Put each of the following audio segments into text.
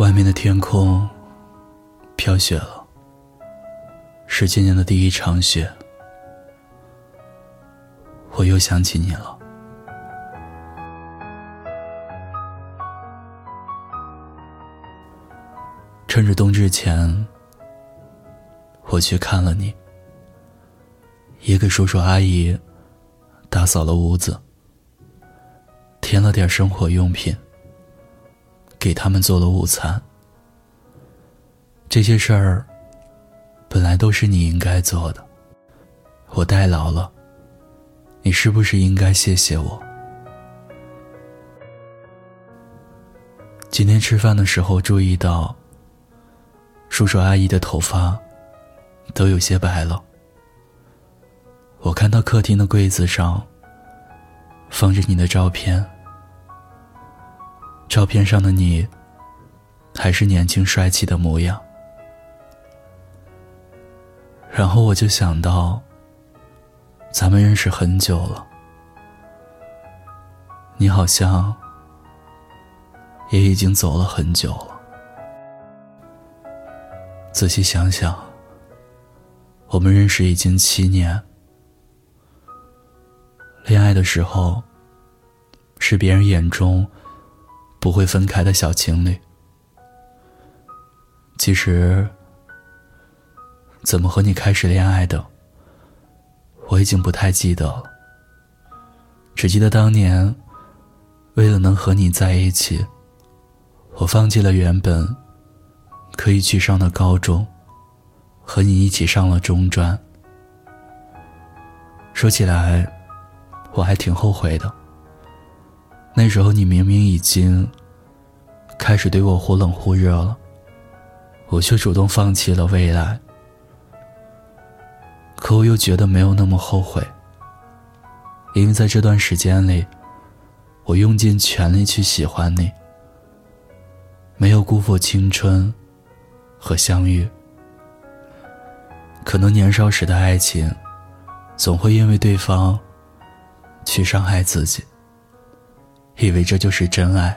外面的天空飘雪了，是今年的第一场雪。我又想起你了。趁着冬至前，我去看了你，也给叔叔阿姨打扫了屋子，添了点生活用品，给他们做了午餐。这些事儿本来都是你应该做的，我代劳了，你是不是应该谢谢我？今天吃饭的时候注意到。叔叔阿姨的头发都有些白了。我看到客厅的柜子上放着你的照片，照片上的你还是年轻帅气的模样。然后我就想到，咱们认识很久了，你好像也已经走了很久了。仔细想想，我们认识已经七年。恋爱的时候，是别人眼中不会分开的小情侣。其实，怎么和你开始恋爱的，我已经不太记得了。只记得当年，为了能和你在一起，我放弃了原本。可以去上的高中，和你一起上了中专。说起来，我还挺后悔的。那时候你明明已经开始对我忽冷忽热了，我却主动放弃了未来。可我又觉得没有那么后悔，因为在这段时间里，我用尽全力去喜欢你，没有辜负青春。和相遇，可能年少时的爱情，总会因为对方去伤害自己，以为这就是真爱。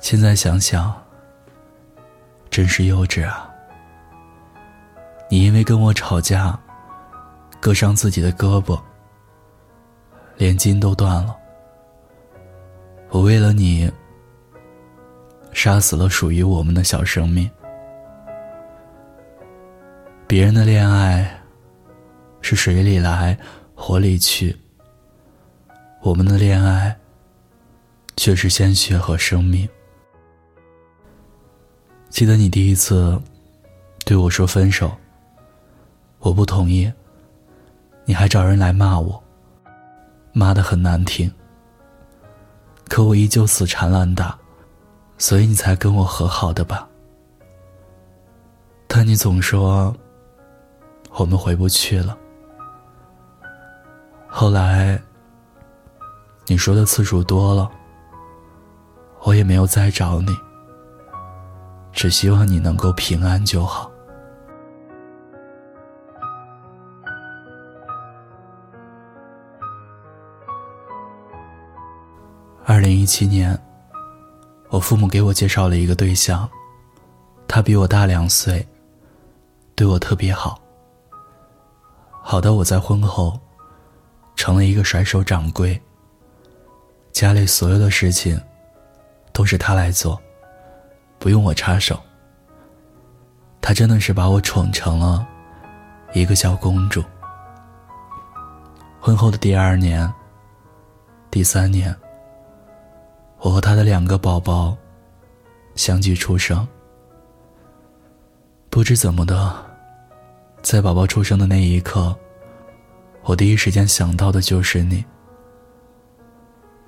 现在想想，真是幼稚啊！你因为跟我吵架，割伤自己的胳膊，连筋都断了。我为了你。杀死了属于我们的小生命。别人的恋爱是水里来，火里去；我们的恋爱却是鲜血和生命。记得你第一次对我说分手，我不同意，你还找人来骂我，骂的很难听，可我依旧死缠烂打。所以你才跟我和好的吧？但你总说我们回不去了。后来你说的次数多了，我也没有再找你，只希望你能够平安就好。二零一七年。我父母给我介绍了一个对象，他比我大两岁，对我特别好。好到我在婚后，成了一个甩手掌柜。家里所有的事情，都是他来做，不用我插手。他真的是把我宠成了一个小公主。婚后的第二年、第三年。我和他的两个宝宝相继出生，不知怎么的，在宝宝出生的那一刻，我第一时间想到的就是你。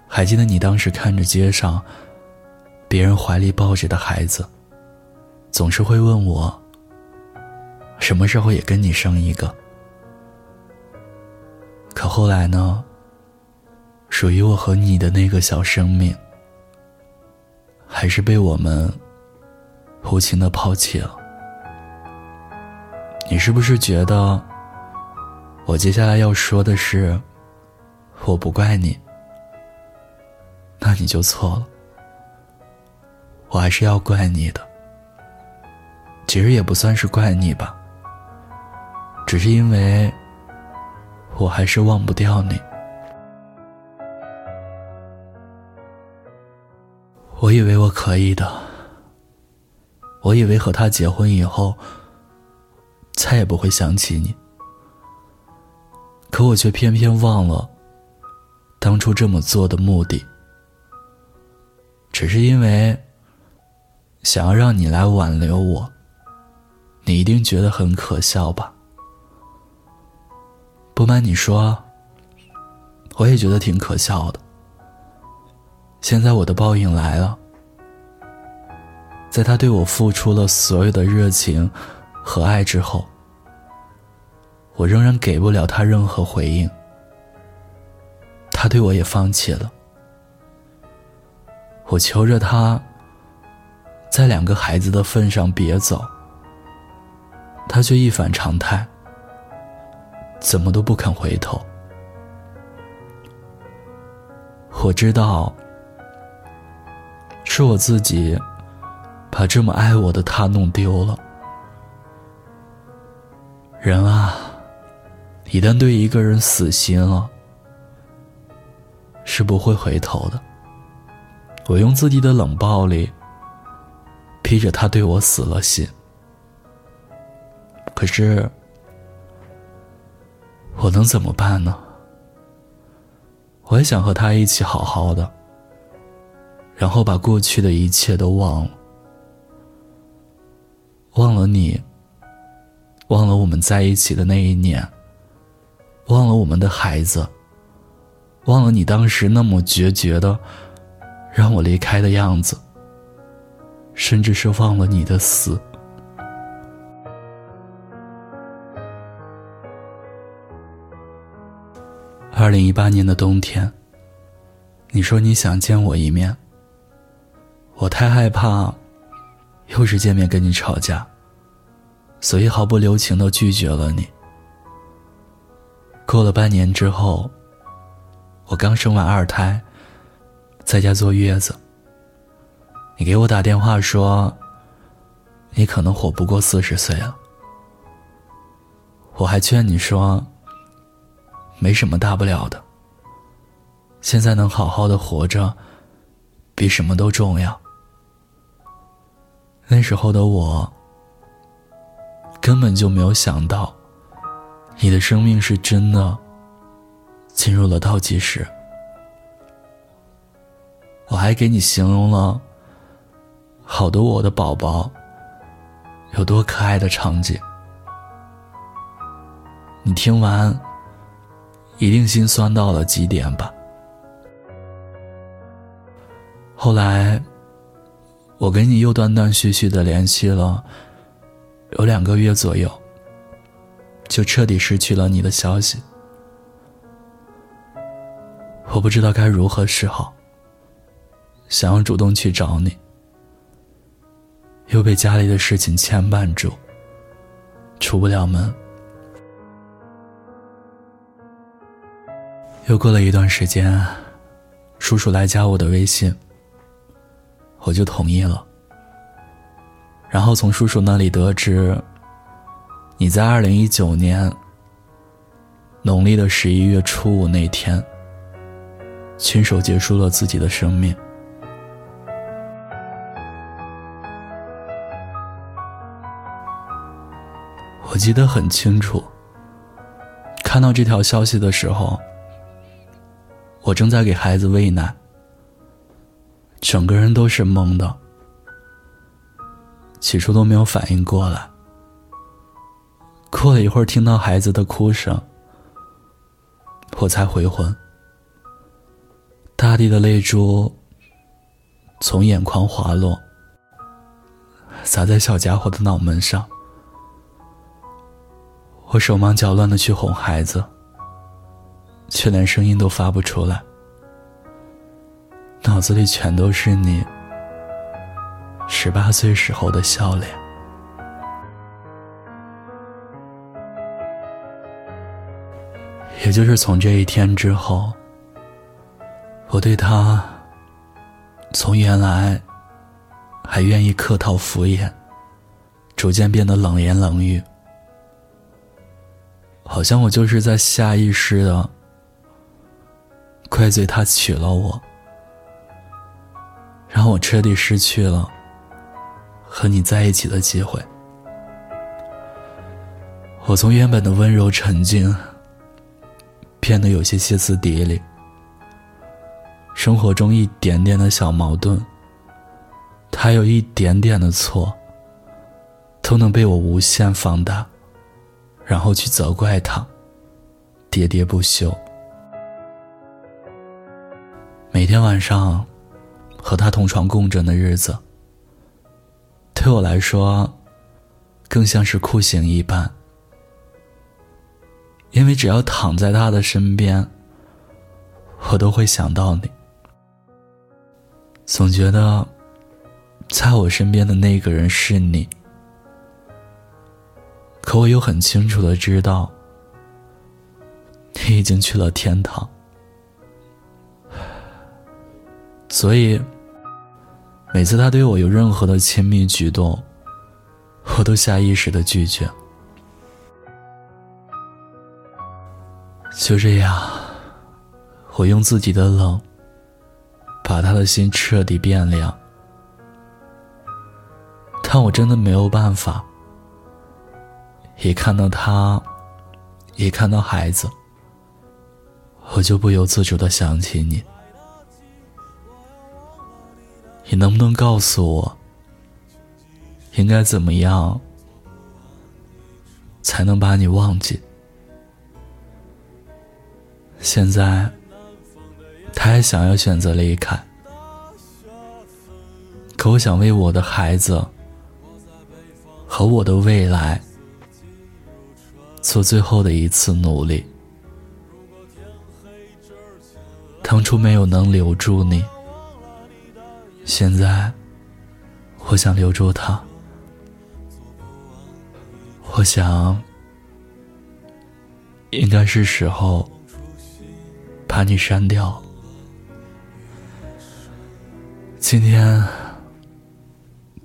还记得你当时看着街上别人怀里抱着的孩子，总是会问我什么时候也跟你生一个。可后来呢？属于我和你的那个小生命。还是被我们无情的抛弃了。你是不是觉得我接下来要说的是我不怪你？那你就错了。我还是要怪你的。其实也不算是怪你吧，只是因为我还是忘不掉你。我以为我可以的，我以为和他结婚以后再也不会想起你，可我却偏偏忘了当初这么做的目的，只是因为想要让你来挽留我。你一定觉得很可笑吧？不瞒你说，我也觉得挺可笑的。现在我的报应来了，在他对我付出了所有的热情和爱之后，我仍然给不了他任何回应。他对我也放弃了。我求着他，在两个孩子的份上别走，他却一反常态，怎么都不肯回头。我知道。是我自己把这么爱我的他弄丢了。人啊，一旦对一个人死心了，是不会回头的。我用自己的冷暴力逼着他对我死了心，可是我能怎么办呢？我也想和他一起好好的。然后把过去的一切都忘了，忘了你，忘了我们在一起的那一年，忘了我们的孩子，忘了你当时那么决绝的让我离开的样子，甚至是忘了你的死。二零一八年的冬天，你说你想见我一面。我太害怕，又是见面跟你吵架，所以毫不留情的拒绝了你。过了半年之后，我刚生完二胎，在家坐月子。你给我打电话说，你可能活不过四十岁了。我还劝你说，没什么大不了的，现在能好好的活着，比什么都重要。那时候的我，根本就没有想到，你的生命是真的进入了倒计时。我还给你形容了好多我的宝宝有多可爱的场景，你听完一定心酸到了极点吧？后来。我跟你又断断续续的联系了，有两个月左右，就彻底失去了你的消息。我不知道该如何是好，想要主动去找你，又被家里的事情牵绊住，出不了门。又过了一段时间，叔叔来加我的微信。我就同意了。然后从叔叔那里得知，你在二零一九年农历的十一月初五那天，亲手结束了自己的生命。我记得很清楚，看到这条消息的时候，我正在给孩子喂奶。整个人都是懵的，起初都没有反应过来。过了一会儿，听到孩子的哭声，我才回魂。大地的泪珠从眼眶滑落，洒在小家伙的脑门上。我手忙脚乱的去哄孩子，却连声音都发不出来。脑子里全都是你十八岁时候的笑脸。也就是从这一天之后，我对他从原来还愿意客套敷衍，逐渐变得冷言冷语，好像我就是在下意识的怪罪他娶了我，让我彻底失去了和你在一起的机会。我从原本的温柔沉静，变得有些歇斯底里。生活中一点点的小矛盾，他有一点点的错，都能被我无限放大，然后去责怪他，喋喋不休。每天晚上和他同床共枕的日子，对我来说，更像是酷刑一般。因为只要躺在他的身边，我都会想到你。总觉得，在我身边的那个人是你，可我又很清楚的知道，你已经去了天堂。所以，每次他对我有任何的亲密举动，我都下意识的拒绝。就这样，我用自己的冷，把他的心彻底变凉。但我真的没有办法，一看到他，一看到孩子，我就不由自主的想起你。你能不能告诉我，应该怎么样，才能把你忘记？现在，他还想要选择离开，可我想为我的孩子和我的未来做最后的一次努力。当初没有能留住你，现在我想留住他。我想，应该是时候。把你删掉。今天，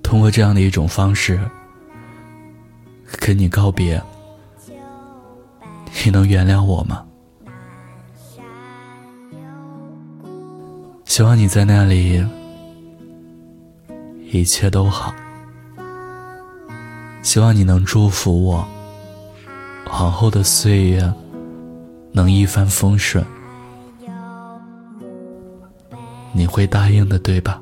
通过这样的一种方式跟你告别，你能原谅我吗？希望你在那里一切都好。希望你能祝福我，往后的岁月能一帆风顺。你会答应的，对吧？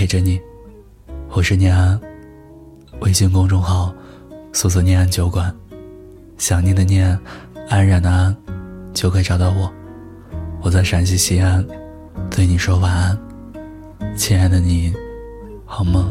陪着你。我是念安，微信公众号搜索“念安酒馆”，想念的念，安然的安，就可以找到我。我在陕西西安，对你说晚安，亲爱的你，好梦。